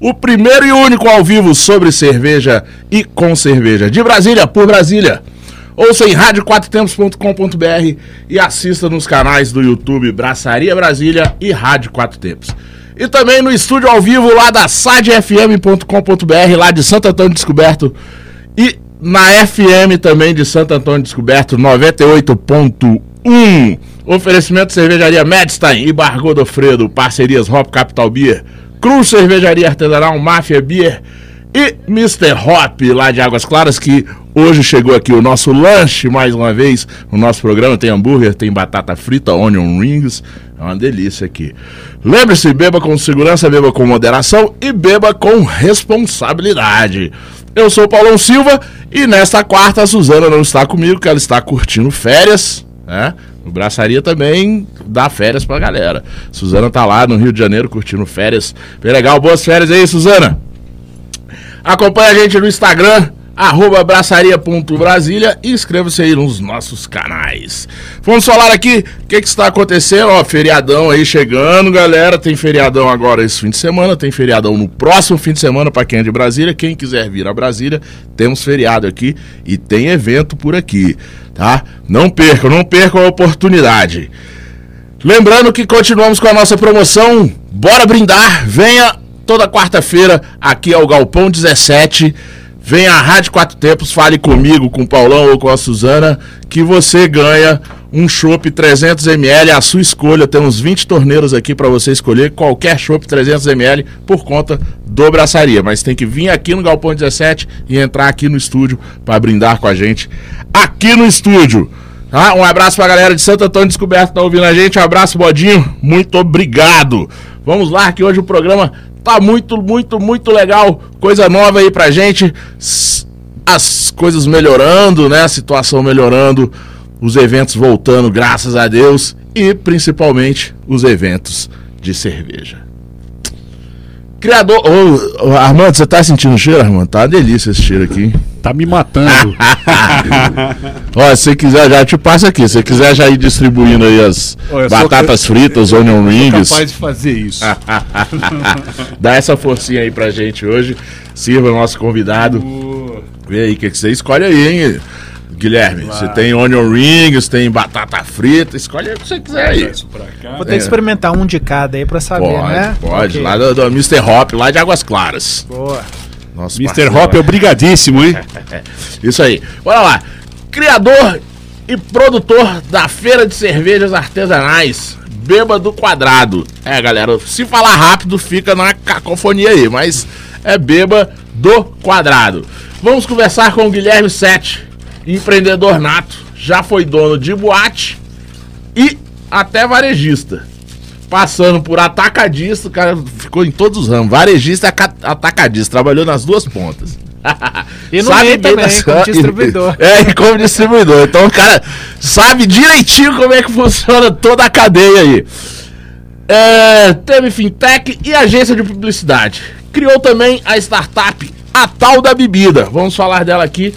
o primeiro e único ao vivo sobre cerveja e com cerveja. De Brasília, por Brasília. Ouça em rádio4tempos.com.br e assista nos canais do YouTube Braçaria Brasília e Rádio Quatro Tempos. E também no estúdio ao vivo lá da sadfm.com.br, lá de Santo Antônio Descoberto. E na FM também de Santo Antônio Descoberto 98.1. Oferecimento Cervejaria Medstein e Bar Godofredo, parcerias Hop Capital Beer, Cruz Cervejaria Artesanal, Máfia Beer e Mr. Hop lá de Águas Claras que hoje chegou aqui o nosso lanche mais uma vez. O nosso programa tem hambúrguer, tem batata frita, onion rings, é uma delícia aqui. Lembre-se, beba com segurança, beba com moderação e beba com responsabilidade. Eu sou Paulão Silva e nesta quarta a Suzana não está comigo, que ela está curtindo férias, né? Braçaria também dá férias pra galera. Suzana tá lá no Rio de Janeiro curtindo férias. Bem legal, boas férias aí, Suzana. Acompanhe a gente no Instagram, arroba braçaria.brasília e inscreva-se aí nos nossos canais. Vamos falar aqui o que, que está acontecendo, ó, feriadão aí chegando, galera, tem feriadão agora esse fim de semana, tem feriadão no próximo fim de semana para quem é de Brasília, quem quiser vir a Brasília, temos feriado aqui e tem evento por aqui, tá? Não percam, não percam a oportunidade. Lembrando que continuamos com a nossa promoção, bora brindar, venha toda quarta-feira aqui ao Galpão 17 Venha à Rádio Quatro Tempos, fale comigo, com o Paulão ou com a Suzana, que você ganha um chopp 300ml, a sua escolha. Temos 20 torneiros aqui para você escolher qualquer chopp 300ml por conta do Braçaria. Mas tem que vir aqui no Galpão 17 e entrar aqui no estúdio para brindar com a gente aqui no estúdio. Tá? Um abraço pra galera de Santo Antônio Descoberto que tá ouvindo a gente. Um abraço, Bodinho. Muito obrigado. Vamos lá, que hoje o programa Tá muito, muito, muito legal. Coisa nova aí pra gente. As coisas melhorando, né? A situação melhorando. Os eventos voltando, graças a Deus. E principalmente os eventos de cerveja. Criador. Ô, ô, Armando, você tá sentindo o cheiro, Armando? Tá uma delícia esse cheiro aqui. Tá me matando. Ó, se você quiser, já te passa aqui. Se você quiser já ir distribuindo aí as Ô, batatas sou, fritas, eu, onion rings. capaz de fazer isso. Dá essa forcinha aí pra gente hoje. Sirva o nosso convidado. Uh. Vê aí o que, que você escolhe aí, hein? Guilherme, claro. você tem onion rings, tem batata frita, escolhe o que você quiser aí. Vou ter é. que experimentar um de cada aí pra saber, pode, né? Pode, okay. lá do, do Mr. Hop, lá de Águas Claras. Boa. Nosso Mr. Hop é obrigadíssimo, hein? Isso aí. Bora lá. Criador e produtor da Feira de Cervejas Artesanais, Bêbado Quadrado. É, galera, se falar rápido fica na cacofonia aí, mas é Beba do Quadrado. Vamos conversar com o Guilherme Sete, empreendedor nato, já foi dono de boate e até varejista. Passando por atacadista, o cara ficou em todos os ramos. Varejista e atacadista, trabalhou nas duas pontas. E no sabe também, das... como distribuidor. É, e como distribuidor. Então o cara sabe direitinho como é que funciona toda a cadeia aí. É, teve fintech e agência de publicidade. Criou também a startup A Tal da Bebida. Vamos falar dela aqui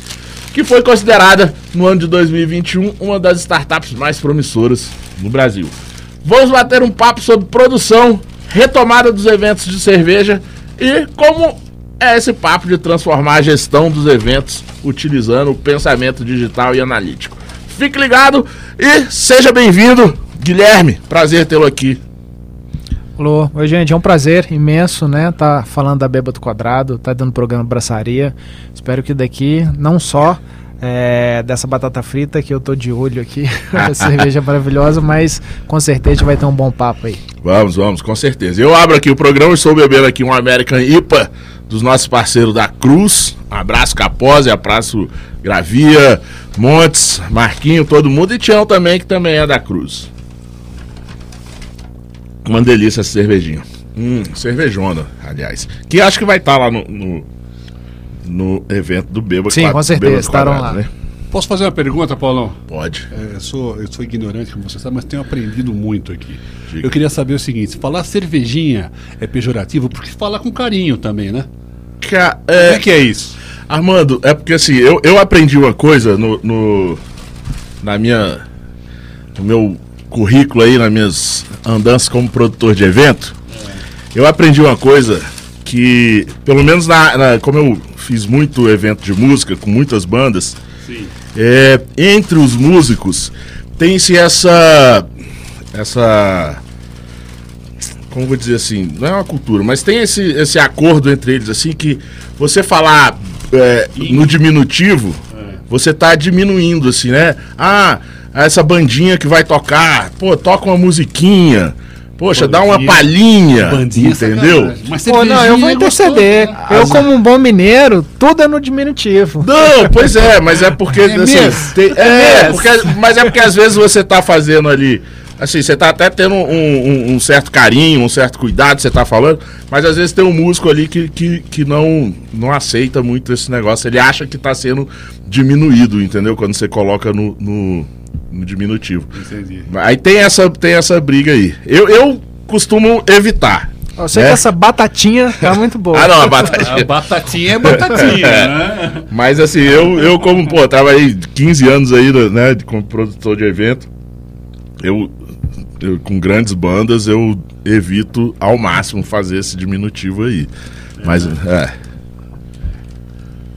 que foi considerada no ano de 2021 uma das startups mais promissoras no Brasil. Vamos bater um papo sobre produção, retomada dos eventos de cerveja e como é esse papo de transformar a gestão dos eventos utilizando o pensamento digital e analítico. Fique ligado e seja bem-vindo, Guilherme. Prazer tê-lo aqui. Alô, oi gente, é um prazer imenso, né? Tá falando da Beba do Quadrado, tá dando programa Braçaria. Espero que daqui não só é, dessa batata frita que eu tô de olho aqui, cerveja maravilhosa, mas com certeza vai ter um bom papo aí. Vamos, vamos, com certeza. Eu abro aqui o programa, estou bebendo aqui um American IPA dos nossos parceiros da Cruz. Um abraço Capose, abraço Gravia, Montes, Marquinho, todo mundo e Tião também, que também é da Cruz. Uma delícia essa cervejinha. Hum, cervejona, aliás. Que acho que vai estar lá no, no, no evento do Beba Sim, com certeza, estarão Quadrado, lá. Né? Posso fazer uma pergunta, Paulão? Pode. É, eu, sou, eu sou ignorante, como você sabe, mas tenho aprendido muito aqui. Diga. Eu queria saber o seguinte: falar cervejinha é pejorativo porque fala com carinho também, né? Ca- Como é, é que é isso? Armando, é porque assim, eu, eu aprendi uma coisa no, no- na minha no meu currículo aí, nas minhas andanças como produtor de evento. Eu aprendi uma coisa que, pelo menos na, na- como eu fiz muito evento de música com muitas bandas, é, entre os músicos tem-se essa essa como vou dizer assim, não é uma cultura, mas tem esse, esse acordo entre eles, assim, que você falar é, no diminutivo, você tá diminuindo, assim, né? Ah, essa bandinha que vai tocar, pô, toca uma musiquinha, poxa, dá uma palhinha, Bandinha, entendeu? sacanagem. Mas Pô, não, eu vou é interceder. gostoso, né? Eu, como um bom mineiro, tudo é no diminutivo. Não, pois é, mas é porque. assim, mesmo? tem- é, mesmo? porque, mas é porque às vezes você tá fazendo ali. Assim, você tá até tendo um, um- um certo carinho, um certo cuidado, você tá falando, mas às vezes tem um músico ali que, que, que não, não aceita muito esse negócio. Ele acha que tá sendo diminuído, entendeu? Quando você coloca no, no, no diminutivo. Entendi. Aí tem essa, tem essa briga aí. Eu, eu costumo evitar. Eu sei É? que essa batatinha tá muito boa. Ah, não, a A batatinha. batatinha é batatinha, né? Mas assim, eu, eu como, pô, trabalhei 15 anos aí, né, de- como produtor de evento, eu, eu, com grandes bandas, eu evito ao máximo fazer esse diminutivo aí. Mas, é,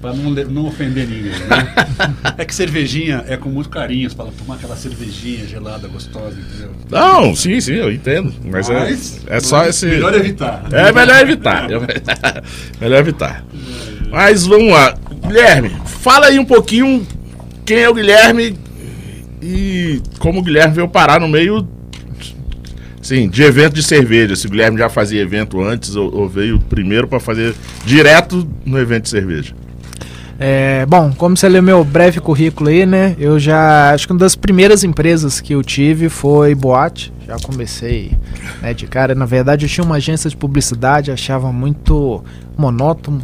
Pra não, não ofender ninguém, né? É que cervejinha é com muito carinho. Você fala, tomar aquela cervejinha gelada, gostosa, entendeu? não, sim, sim, eu entendo, mas, é, é só esse... Melhor evitar. É melhor evitar, melhor evitar. Mas vamos lá, Guilherme, fala aí um pouquinho quem é o Guilherme e como o Guilherme veio parar no meio sim, de evento de cerveja. Se o Guilherme já fazia evento antes ou, ou veio primeiro para fazer direto no evento de cerveja. É, bom, como você leu meu breve currículo aí, né? Eu já. Acho que uma das primeiras empresas que eu tive foi Boate. Já comecei né, de cara. Na verdade, eu tinha uma agência de publicidade, achava muito monótono.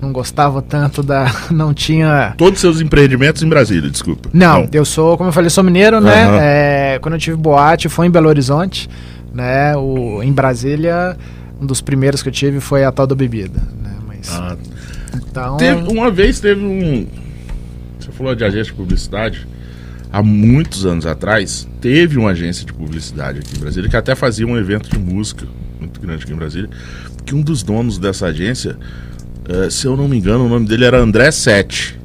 Não gostava tanto da. Não tinha. Todos os seus empreendimentos em Brasília, desculpa. Não, eu sou, como eu falei, sou mineiro, né? Aham. É, quando eu tive boate foi em Belo Horizonte, né? O, em Brasília, um dos primeiros que eu tive foi a tal da bebida, né? Mas, Ah, então, Teve- uma vez teve um. Você falou de agência de publicidade. Há muitos anos atrás, teve uma agência de publicidade aqui em Brasília que até fazia um evento de música muito grande aqui em Brasília. Que um dos donos dessa agência, eh, se eu não me engano, o nome dele era André Sete.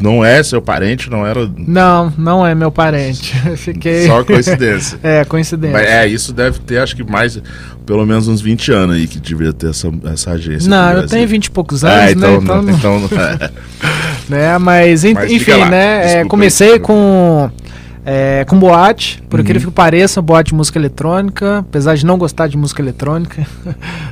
Não é seu parente, não era não, não é meu parente. Fiquei. só coincidência. é, coincidência. Mas é, isso deve ter, acho que mais, pelo menos uns 20 anos aí que devia ter essa, essa agência. não, eu tenho 20 e poucos anos, Ah, né? então, Então, não, então é. né? Mas, en- Mas enfim, lá, né? é, desculpa comecei aí. com é, com boate, por Uhum. que pareça, boate de música eletrônica, apesar de não gostar de música eletrônica,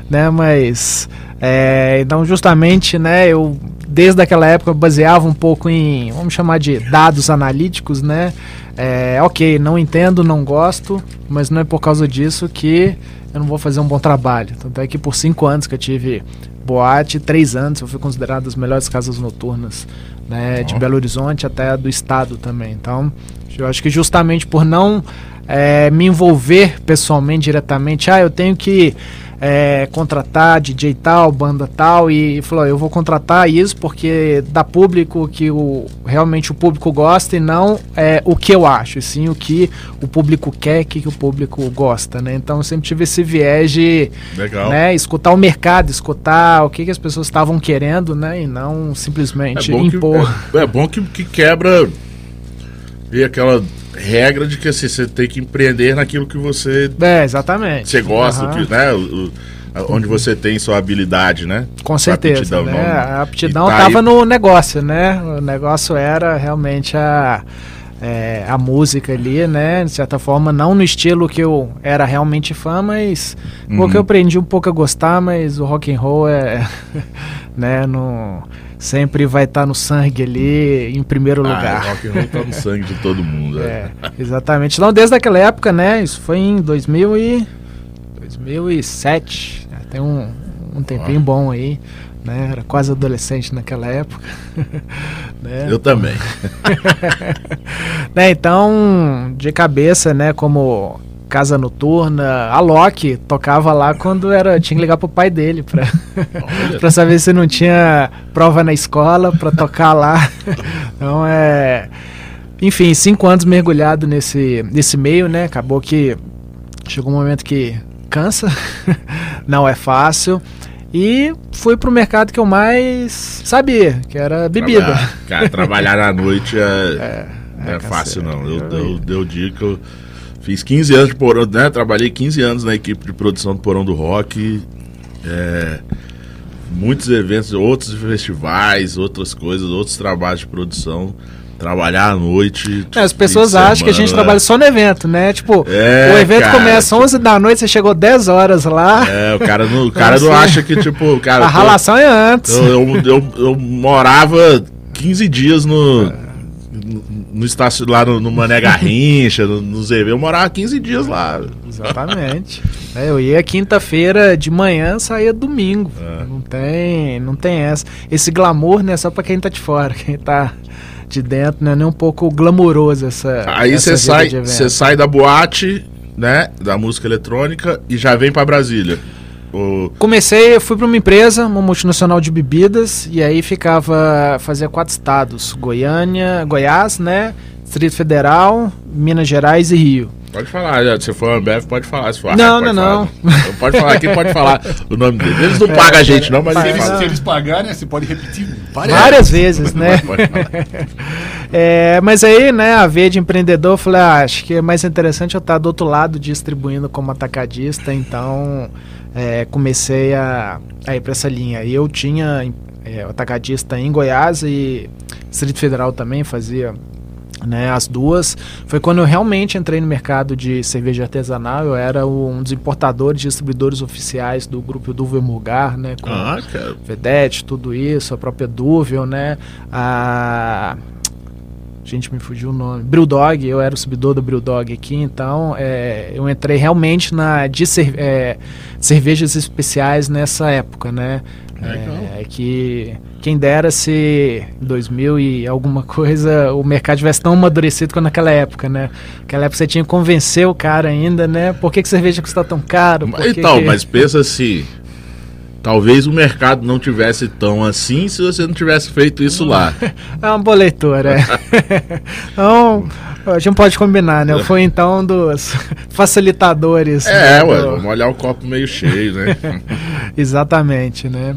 né? Mas é, então justamente, né? Eu desde aquela época baseava um pouco em, vamos chamar de dados analíticos, né? É, ok, não entendo, não gosto, mas não é por causa disso que eu não vou fazer um bom trabalho. Tanto é que por cinco anos que eu tive boate, três anos eu fui considerado as melhores casas noturnas né, de. Belo Horizonte até do estado também. Então, eu acho que justamente por não eh, me envolver pessoalmente, diretamente, ah, eu tenho que eh, contratar DJ tal, banda tal, e falou, eu vou contratar isso porque dá público que o, realmente o público gosta e não é, o que eu acho, e sim o que o público quer, o que, o público gosta, né? Então eu sempre tive esse viés de né, escutar o mercado, escutar o que, que as pessoas estavam querendo, né, e não simplesmente É impor. que, é, é bom que, que quebra e aquela regra de que assim, você tem que empreender naquilo que você, É, exatamente. você gosta, Aham. que, né? o- onde você tem sua habilidade, né? Com Sua certeza, aptidão, né? não- A aptidão tá estava aí- no negócio, né? O negócio era realmente a, é, a música ali, né? De certa forma, não no estilo que eu era realmente fã, mas Uhum. porque eu aprendi um pouco a gostar, mas o rock and roll é, né? No, sempre vai estar no sangue ali em primeiro Ah, lugar. rock and roll tá no sangue de todo mundo. É, exatamente. Então, desde aquela época, né? Isso foi em 2000 e... 2007. tem um, um tempinho bom aí. Né? Era quase adolescente naquela época. né? Eu também. né? Então, de cabeça, né, como Casa Noturna, a Loki tocava lá quando era tinha que ligar pro pai dele pra, pra saber se não tinha prova na escola pra tocar lá. Então é. Enfim, cinco anos mergulhado nesse, nesse meio, né? Acabou que chegou um momento que cansa, não é fácil. E fui pro mercado que eu mais sabia, que era bebida. Trabalhar, cara, trabalhar à noite é, é, é, é fácil, não. Eu, eu, eu digo que eu Fiz 15 anos de Porão, né? Trabalhei 15 anos na equipe de produção do Porão do Rock. É, muitos eventos, outros festivais, outras coisas, outros trabalhos de produção. Trabalhar à noite. É, as pessoas acham semana. que a gente trabalha só no evento, né? Tipo, é, o evento cara, começa às 11 da noite, você chegou 10 horas lá. É, o cara não, o cara não acha que, tipo, cara. A relação é antes. Eu, eu, eu, eu morava 15 dias no. É no estácio lá no, no Mané Garrincha, no, no ZV, eu morava 15 dias lá. Exatamente. é, eu ia quinta-feira de manhã, saía domingo. É. Não tem, não tem essa. Esse glamour, né, só pra quem tá de fora, quem tá de dentro, né, nem um pouco glamouroso essa Aí você sai, você sai da boate, né, da música eletrônica e já vem para Brasília. O... Comecei, eu fui para uma empresa, uma multinacional de bebidas, e aí ficava, fazia quatro estados: Goiânia, Goiás, né? Distrito Federal, Minas Gerais e Rio. Pode falar, se for Ambev, pode falar. Se for não, não, não. Então pode falar, quem pode falar o nome deles. Eles não é, pagam a gente, não, mas se eles, se eles pagarem, você pode repetir várias, várias vezes, né? é, mas aí, né, a veia de empreendedor, eu falei, ah, acho que é mais interessante eu estar do outro lado distribuindo como atacadista, então é, comecei a, a ir para essa linha. E eu tinha é, atacadista em Goiás e Distrito Federal também fazia né, as duas. Foi quando eu realmente entrei no mercado de cerveja artesanal. Eu era um dos importadores e distribuidores oficiais do grupo Duvel Mulgar, né? Com ah, Vedete, tudo isso, a própria Duvel, né? A gente me fugiu o nome, Brewdog, eu era o subidor do Brewdog aqui, então é, eu entrei realmente na de é, cervejas especiais nessa época, né? É, é, que quem dera se em 2000 e alguma coisa o mercado tivesse tão amadurecido quanto naquela época, né? Naquela época você tinha que convencer o cara ainda, né? Por que, que cerveja custa tão caro? Por então, que... mas pensa assim, Talvez o mercado não tivesse tão assim se você não tivesse feito isso lá. É uma boa leitura. É. então, a gente pode combinar, né? Foi então um dos facilitadores. É, né, ué, do... vamos olhar o copo meio cheio, né? Exatamente, né?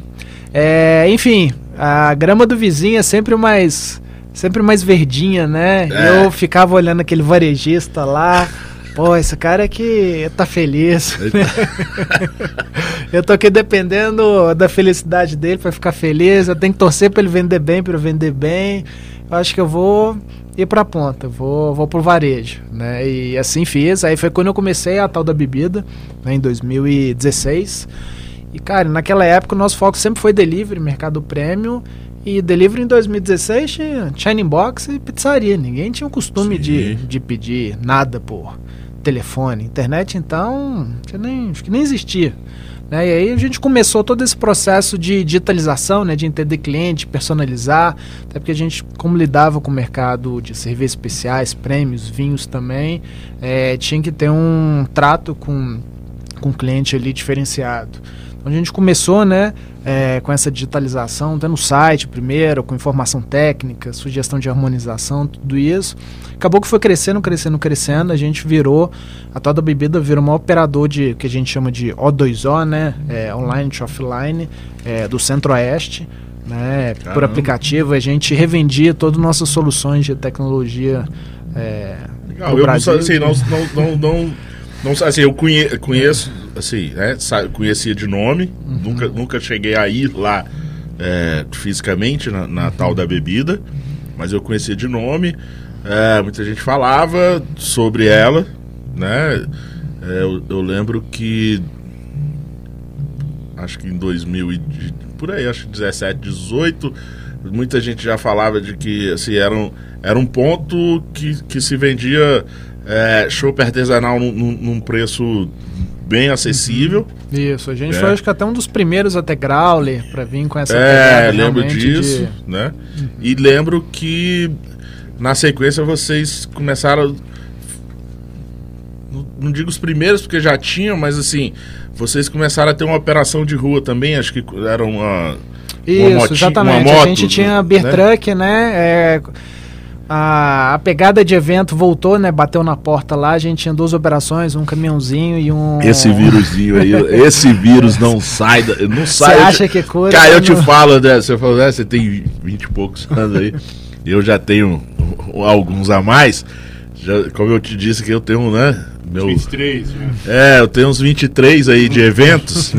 É, enfim, a grama do vizinho é sempre mais sempre mais verdinha, né? É. Eu ficava olhando aquele varejista lá. Pô, esse cara aqui tá feliz. eu tô aqui dependendo da felicidade dele para ficar feliz. Eu tenho que torcer para ele vender bem, para eu vender bem. Eu acho que eu vou ir para a ponta, vou, vou pro varejo, né? E assim fiz. Aí foi quando eu comecei a tal da bebida, né, em 2016. E cara, naquela época o nosso foco sempre foi delivery, mercado premium. E delivery em 2016 tinha Shining Box e pizzaria. Ninguém tinha o costume de, de pedir nada por telefone. Internet, então, nem, acho que nem existia. Né? E aí a gente começou todo esse processo de digitalização, né? de entender cliente, personalizar, até porque a gente, como lidava com o mercado de cervejas especiais, prêmios, vinhos também, é, tinha que ter um trato com, com o cliente ali diferenciado. Então a gente começou, né, é, com essa digitalização, até no site primeiro, com informação técnica, sugestão de harmonização, tudo isso. Acabou que foi crescendo, crescendo, crescendo. A gente virou, a toda bebida virou um operador de que a gente chama de O2O, né, é, online to offline, é, do Centro-Oeste. Né, por aplicativo, a gente revendia todas as nossas soluções de tecnologia. É, Legal, eu Brasil. Não, assim, não, não, não, não, assim, eu conheço assim, né, conhecia de nome, uhum. nunca, nunca cheguei a ir lá é, fisicamente na, na, tal da bebida, mas eu conhecia de nome. É, muita gente falava sobre ela, né? É, eu, eu, lembro que acho que em 2000 e, por aí, acho que 17, 18, muita gente já falava de que assim, era, um, era um ponto que, que se vendia é, chopp artesanal num, num preço bem acessível. Isso, a gente É. foi acho que até um dos primeiros até Growler pra vir com essa É, lembro disso, de- né? E lembro que na sequência vocês começaram. não- digo os primeiros, porque já tinham, mas assim, vocês começaram a ter uma operação de rua também, acho que era uma. Isso, moti- exatamente. uma a gente moto, tinha né? Beer Truck, né? é, a, a pegada de evento voltou, né? Bateu na porta lá, a gente tinha duas operações, um caminhãozinho e um. Esse vírusinho aí, esse vírus não sai, da- não Você sai. eu acha te- que cura? Cara, eu te não- falo, né? Você falou, né? Você tem 20 e poucos anos aí. Eu já tenho alguns a mais. Já, como eu te disse que eu tenho, né? Meu, 23, né? é, eu tenho uns 23 aí de eventos.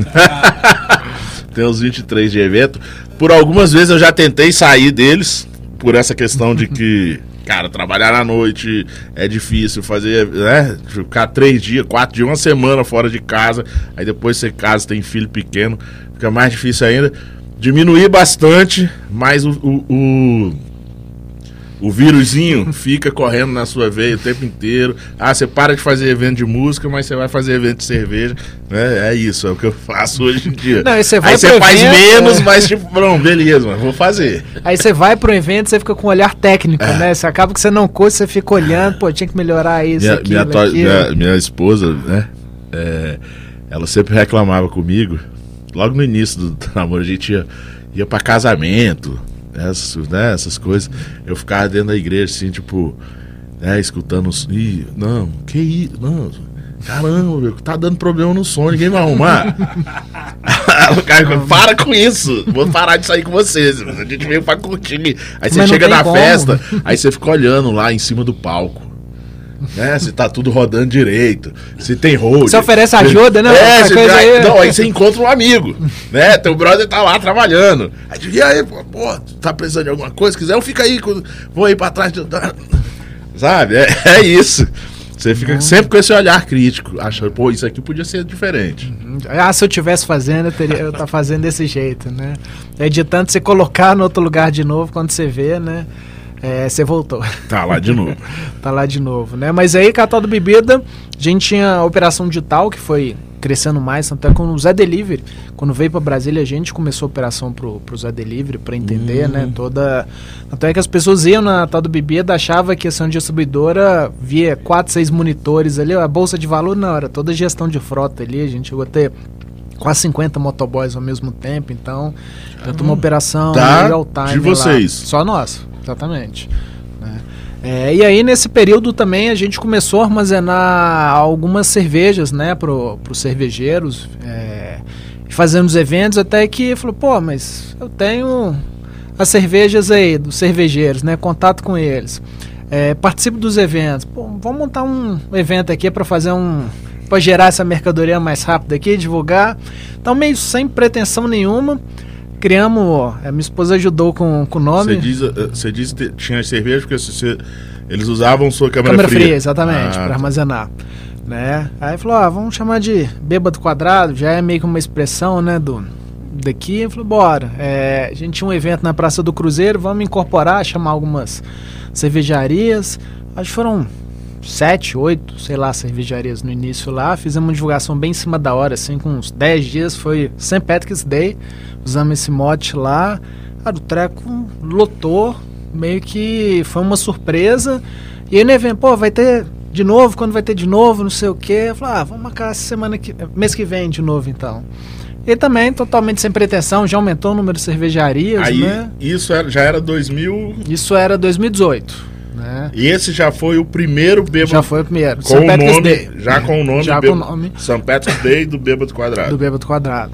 tenho uns 23 de evento. Por algumas vezes eu já tentei sair deles, por essa questão de que, cara, trabalhar à noite é difícil, fazer, né? Ficar três dias, quatro dias, uma semana fora de casa, aí depois você casa, tem filho pequeno, fica mais difícil ainda. Diminuir bastante, mas o, o, o o vírusinho fica correndo na sua veia o tempo inteiro. Ah, você para de fazer evento de música, mas você vai fazer evento de cerveja. né? É isso, é o que eu faço hoje em dia. Não, e você vai Aí você faz evento, menos, é. mas tipo, não, beleza, mas vou fazer. Aí você vai pro evento, você fica com um olhar técnico, né? Você acaba que você não curte, você fica olhando, pô, tinha que melhorar isso, Minha, aquilo, minha, to- minha, minha esposa, né? é, ela sempre reclamava comigo. Logo no início do namoro, a gente ia, ia pra casamento, essas, né, essas coisas. Eu ficava dentro da igreja, assim, tipo, né, escutando os. Ih, não, que isso? Não. Caramba, meu, tá dando problema no som, ninguém vai arrumar. o cara, para com isso, vou parar de sair com vocês. A gente veio pra curtir. Aí você Mas chega na como. festa, aí você fica olhando lá em cima do palco. Né? Se tá tudo rodando direito, se tem hold. Você oferece ajuda, né? É, você coisa aí. Não, aí você encontra um amigo, né? Teu brother tá lá trabalhando. Aí e aí, pô, pô, tá precisando de alguma coisa? Se quiser, eu fico aí, vou aí pra trás. de- Sabe? É, é isso. Você fica sempre com esse olhar crítico, achando, pô, isso aqui podia ser diferente. Ah, se eu tivesse fazendo, eu teria eu tá fazendo desse jeito, né? Editando, você colocar no outro lugar de novo, quando você vê, né? É, você voltou. Tá lá de novo. tá lá de novo, né? Mas aí, Catal do Bebida, a gente tinha a operação digital, que foi crescendo mais, tanto é com o Zé Delivery. Quando veio para Brasília, a gente começou a operação pro, pro Zé Delivery, para entender, né? Toda. Tanto é que as pessoas iam na tal do Bebida, achava que essa distribuidora via quatro, seis monitores ali, a bolsa de valor não, era toda gestão de frota ali, a gente chegou a ter quase 50 motoboys ao mesmo tempo, então, tanto uma operação Tá, real time de lá. vocês. Só nós, exatamente. né? É, e aí, nesse período também, a gente começou a armazenar algumas cervejas, né, pro, pros cervejeiros, é, fazendo os eventos, até que falou, pô, mas eu tenho as cervejas aí, dos cervejeiros, né, contato com eles. É, participo dos eventos. Pô, vamos montar um evento aqui para fazer um. para gerar essa mercadoria mais rápido aqui, divulgar. Então, meio sem pretensão nenhuma, criamos. A minha esposa ajudou com com o nome. Você diz, eh, você diz que tinha cerveja porque você- eles usavam sua câmera, Câmera fria. fria, exatamente, Ah, para armazenar. Né? Aí falou, ah, vamos chamar de bêbado quadrado, já é meio que uma expressão, né, do daqui. Eu falei, bora. É, a gente tinha um evento na Praça do Cruzeiro, vamos incorporar, chamar algumas cervejarias. Acho que foram sete, oito, sei lá, cervejarias no início lá. Fizemos uma divulgação bem em cima da hora, assim, com uns 10 dias. Foi St. Patrick's Day. Usamos esse mote lá. Cara, o treco lotou. Meio que foi uma surpresa. E aí no evento, pô, vai ter de novo, quando vai ter de novo, não sei o quê. Eu falei, ah, vamos marcar semana que, mês que vem de novo então. E também, totalmente sem pretensão, já aumentou o número de cervejarias, Aí, né? isso era- já era 2000. Isso era 2018, né? E esse já foi o primeiro bêbado. Já foi o primeiro. com o nome, Day. Já com o nome. Já com bêbado- o nome. St. Patrick's Day do Bêbado Quadrado. do Bêbado Quadrado.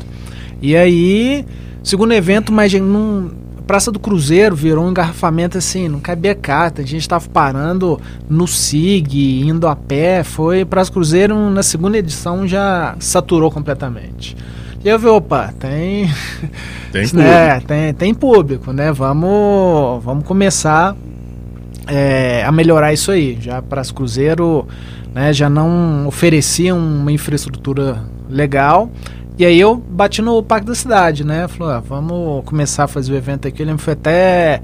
E aí, segundo evento, mas num, Praça do Cruzeiro virou um engarrafamento assim, não cabia carta. A gente tava parando no SIG, indo a pé. Foi Praça do Cruzeiro, na segunda edição, já saturou completamente. E eu vi, opa, tem. Tem né, tem, tem público, né? Vamos, vamos começar é, a melhorar isso aí. Já Praça Cruzeiro né, já não oferecia uma infraestrutura legal. E aí eu bati no Parque da Cidade, né? Falou, ah, vamos começar a fazer o evento aqui. Eu lembro foi até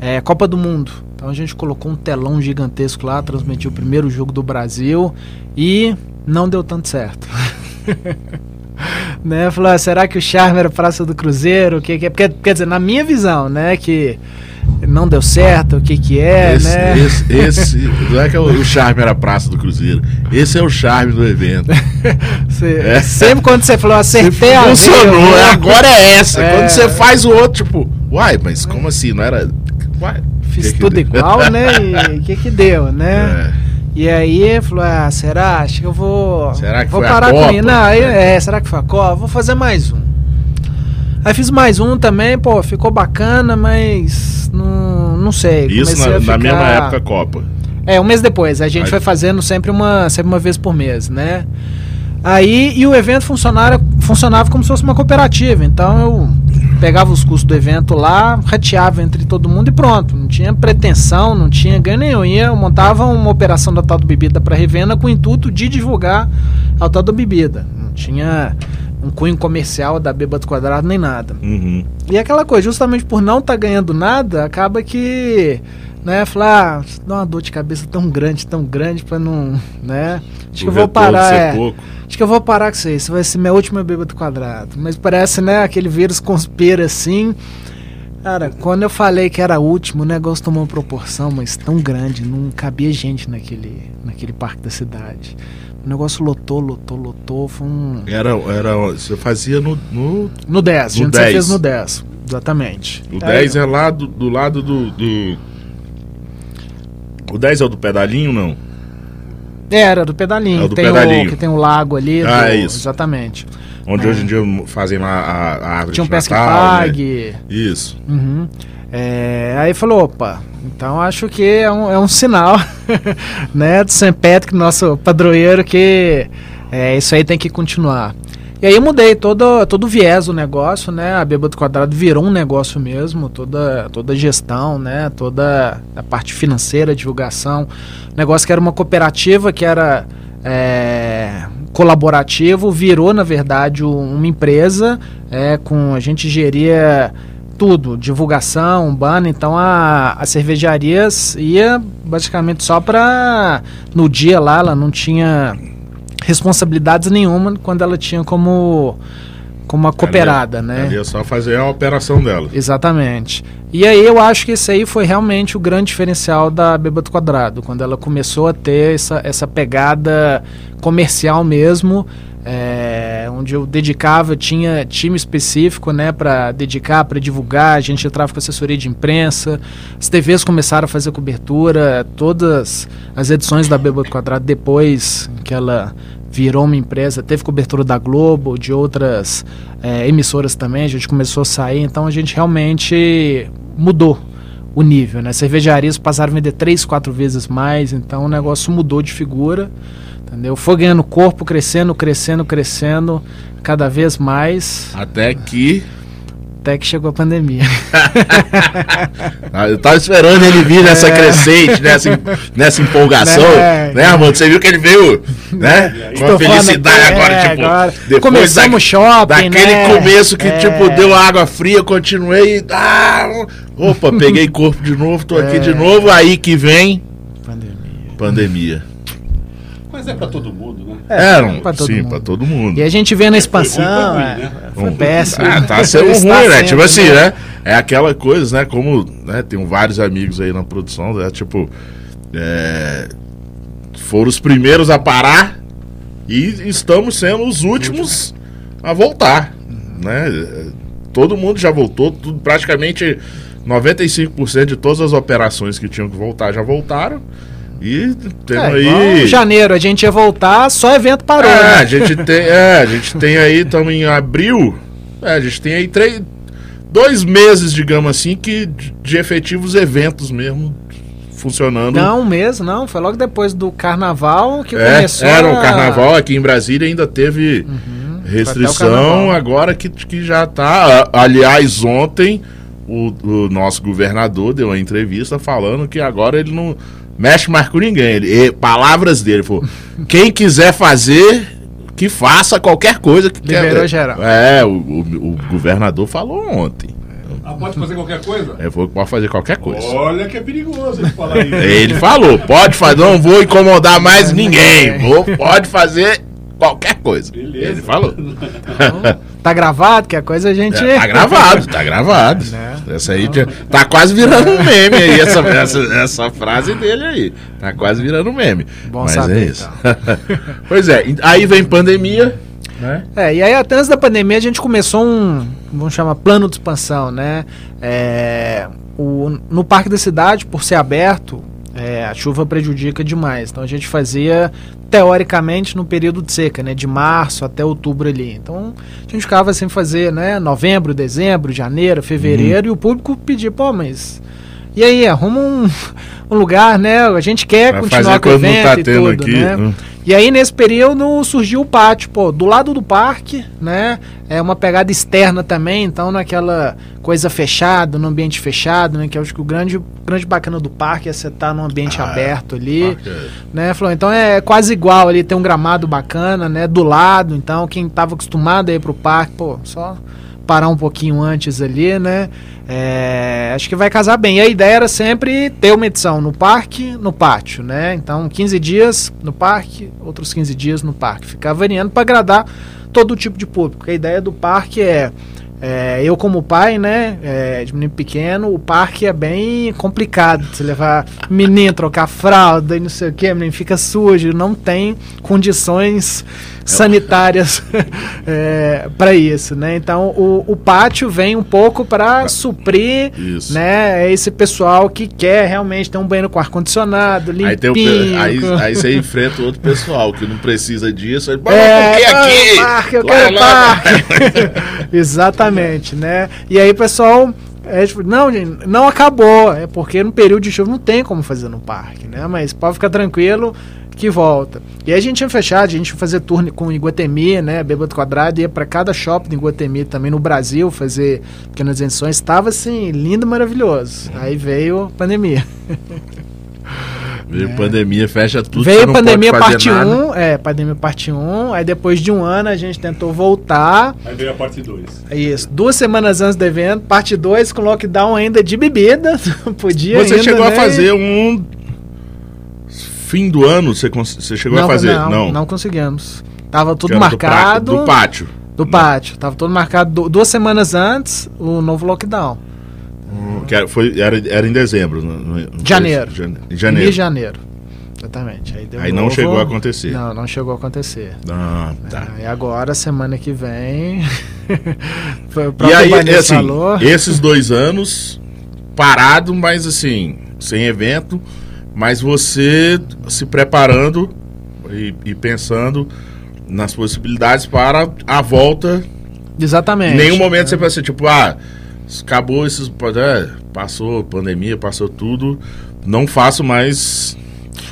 é, Copa do Mundo. Então a gente colocou um telão gigantesco lá, transmitiu o primeiro jogo do Brasil e não deu tanto certo. né? Falou, ah, será que o Charme era Praça do Cruzeiro? Que, que é? Porque, quer dizer, na minha visão, né? Que não deu certo, o que que é, esse, né? Esse, esse, não é que o, o charme era a Praça do Cruzeiro. Esse é o charme do evento. Você- Sempre quando você falou, acertei a Funcionou, né? agora é essa. É. Quando você faz o outro, tipo, uai, mas como assim? Não era. Uai, Fiz que que tudo deu? igual, né? E o que que deu, né? É. E aí falou, ah, será? Acho que eu vou. Será que vou parar com Copa? isso. Não, aí, é, será que foi a Copa? Vou fazer mais um. Aí fiz mais um também, pô, ficou bacana, mas não, não sei. Isso na, a na mesma ficar- época Copa. É, um mês depois. A gente Aí- foi fazendo sempre uma, sempre uma vez por mês, né? Aí, e o evento funcionava, funcionava como se fosse uma cooperativa. Então eu pegava os custos do evento lá, rateava entre todo mundo e pronto. Não tinha pretensão, não tinha ganho nenhum. Ia, eu montava uma operação da tal do bebida para revenda com o intuito de divulgar a tal da bebida. Não tinha um cunho comercial da Bêbado Quadrado nem nada. Uhum. E aquela coisa, justamente por não estar ganhando nada, acaba que, né, falar, ah, dá uma dor de cabeça tão grande, tão grande pra não, né? Acho que eu vou parar, é, pouco. acho que eu vou parar com isso aí, isso vai ser minha última bêbada quadrado. Mas parece, né, aquele vírus conspira assim. Cara, quando eu falei que era último, o negócio tomou uma proporção, mas tão grande, não cabia gente naquele, naquele parque da cidade. O negócio lotou, lotou, lotou, foi um... Era, era, você fazia no, no No 10, a No gente só 10. fez no 10, exatamente. O Aí- 10 é lá do, do lado do, do- O 10 é o do pedalinho, não? É, Era do pedalinho. É do tem pedalinho. O, que tem o lago ali. Ah, do- é isso. Exatamente. Onde É. hoje em dia fazem lá a, a árvore Tinha um de pesca e Natal, né? pague. Isso. Uhum. É, aí falou, opa, então acho que é um, é um sinal, né, do St. Patrick, nosso padroeiro, que é, isso aí tem que continuar. E aí eu mudei todo, todo o viés do negócio, né, a Bêbado Quadrado virou um negócio mesmo, toda, toda a gestão, né, toda a parte financeira, divulgação, negócio que era uma cooperativa, que era é, colaborativo, virou na verdade um- uma empresa, é, com a gente geria tudo, divulgação, banner, então a, as cervejarias ia basicamente só para no dia lá, ela não tinha responsabilidades nenhuma quando ela tinha como como uma cooperada, né? É só fazer a operação dela. Exatamente. E aí eu acho que esse aí foi realmente o grande diferencial da Bêbado Quadrado, quando ela começou a ter essa, essa pegada comercial mesmo, é, onde eu dedicava, tinha time específico, né, para dedicar, para divulgar, a gente entrava com assessoria de imprensa, as TVs começaram a fazer cobertura, todas as edições da Bêbado Quadrado depois que ela virou uma empresa, teve cobertura da Globo, de outras é, emissoras também, a gente começou a sair, então a gente realmente mudou o nível, né? Cervejarias passaram a vender três, quatro vezes mais, então o negócio mudou de figura, entendeu? Foi ganhando corpo, crescendo, crescendo, crescendo, cada vez mais, Até que. até que chegou a pandemia. Ah, Eu tava esperando ele vir nessa crescente, nessa, nessa empolgação. Né? Né, Armando? Você viu que ele veio, né? Com Estou uma falando felicidade aqui, agora, é, tipo. agora Depois começamos da- shopping, Daquele né? começo que, É. tipo, deu água fria, continuei. Ah, opa, peguei corpo de novo, tô aqui É. de novo. Aí que vem Pandemia. pandemia. Mas é pra todo mundo, né? Era, um- pra todo sim, mundo. pra todo mundo. E a gente vê na expansão, foi ruim, é, né? foi Bom, péssimo. Ah, tá sendo ruim, né? sendo, Tipo assim, né? É aquela coisa, né? Como né, tem vários amigos aí na produção, né? Tipo, é, foram os primeiros a parar e estamos sendo os últimos a voltar, né? É, Todo mundo já voltou, tudo, praticamente 95% de todas as operações que tinham que voltar já voltaram. E temos É, aí. em janeiro a gente ia voltar, só evento parou. É, né? a gente tem, é, a gente tem aí, estamos em abril, é, a gente tem aí três, dois meses, digamos assim, que de, efetivos eventos mesmo funcionando. Não, um mês, não. Foi logo depois do carnaval que É, começou. era o carnaval aqui em Brasília ainda teve Uhum, restrição, agora que, que já tá. Aliás, ontem o, o nosso governador deu uma entrevista falando que agora ele não mexe mais com ninguém. Ele, e- palavras dele, falou: quem quiser fazer, que faça qualquer coisa que Liberou quer. geral. É, o, o, o governador falou ontem. Ah, pode fazer qualquer coisa? Ele falou que pode fazer qualquer coisa. Olha que é perigoso ele falar isso. Ele falou, pode fazer, não vou incomodar mais ninguém. Vou, pode fazer qualquer coisa. Beleza. Ele falou. Então, tá gravado, que a coisa a gente. É, tá gravado, tá gravado. Né? Essa aí tá quase virando um meme aí, essa, essa, essa frase dele aí. Tá quase virando um meme. Bom Mas saber, é isso. pois é, aí vem pandemia, né? É, e aí até antes da pandemia a gente começou um, vamos chamar, plano de expansão, né? É, o, no Parque da Cidade, por ser aberto, é, a chuva prejudica demais. Então a gente fazia, teoricamente, no período de seca, né? De março até outubro ali. Então a gente ficava sem fazer, né? Novembro, dezembro, janeiro, fevereiro, e o público pedia, pô, mas... E aí, arruma um, um lugar, né? A gente quer Vai continuar com o não evento tá e tudo, aqui, né? hum. E aí, nesse período, surgiu o pátio, pô, do lado do parque, né? É uma pegada externa também, então naquela coisa fechada, no ambiente fechado, né? Que eu acho que o grande, grande bacana do parque é você estar num ambiente Ah, é. aberto ali, é- né? Falou, então é quase igual ali, tem um gramado bacana, né? Do lado, então quem estava acostumado a ir pro parque, pô, só parar um pouquinho antes ali, né? É, acho que vai casar bem. E a ideia era sempre ter uma edição no parque, no pátio, né? Então, 15 dias no parque, outros 15 dias no parque. Ficar variando para agradar todo tipo de público. A ideia do parque é, é, eu como pai, né, é, de menino pequeno, o parque é bem complicado. Você levar menino, trocar fralda e não sei o que, menino fica sujo, não tem condições sanitárias é, para isso, né? Então o, o pátio vem um pouco para suprir, Isso. né, esse pessoal que quer realmente ter um banheiro com ar condicionado, limpinho. Aí, o, aí, aí você enfrenta outro pessoal que não precisa disso. Aí, é, ah, aqui? parque, eu Lá, quero lá. parque. Exatamente, né? E aí pessoal. É, tipo, não, gente, não acabou. É porque no período de chuva não tem como fazer no parque, né? Mas pode ficar tranquilo que volta. E aí a gente ia fechar, a gente ia fazer tour com Iguatemi, né? Bêbado Quadrado, ia para cada shopping de Iguatemi também no Brasil fazer pequenas edições. Estava assim, lindo, maravilhoso. Aí veio a pandemia. Veio pandemia, fecha tudo. você Veio não pandemia pode fazer parte nada. 1, é, pandemia parte 1, aí depois de um ano a gente tentou voltar, Aí veio a parte 2. é isso, duas semanas antes do evento, parte 2 com lockdown ainda de bebida, não podia Você ainda, chegou a né? fazer um. Fim do ano, você, você chegou a fazer? Não, não, conseguimos. Tava tudo era do marcado Do pátio. do pátio, tava tudo marcado du- duas semanas antes o novo lockdown, Que era, foi, era, era em dezembro. não- não- não foi Janeiro. Em Janeiro. janeiro. de janeiro, exatamente. Aí, Aí não novo- chegou a acontecer. Não, não chegou a acontecer. Ah, tá. E agora, semana que vem. foi o E aí, Vanessa assim, falou. esses dois anos parado, mas assim, sem evento, mas você se preparando e, e pensando nas possibilidades para a volta. Exatamente. Em nenhum momento você pensa, tipo, ah, acabou esses. é, passou pandemia, passou tudo, não faço mais.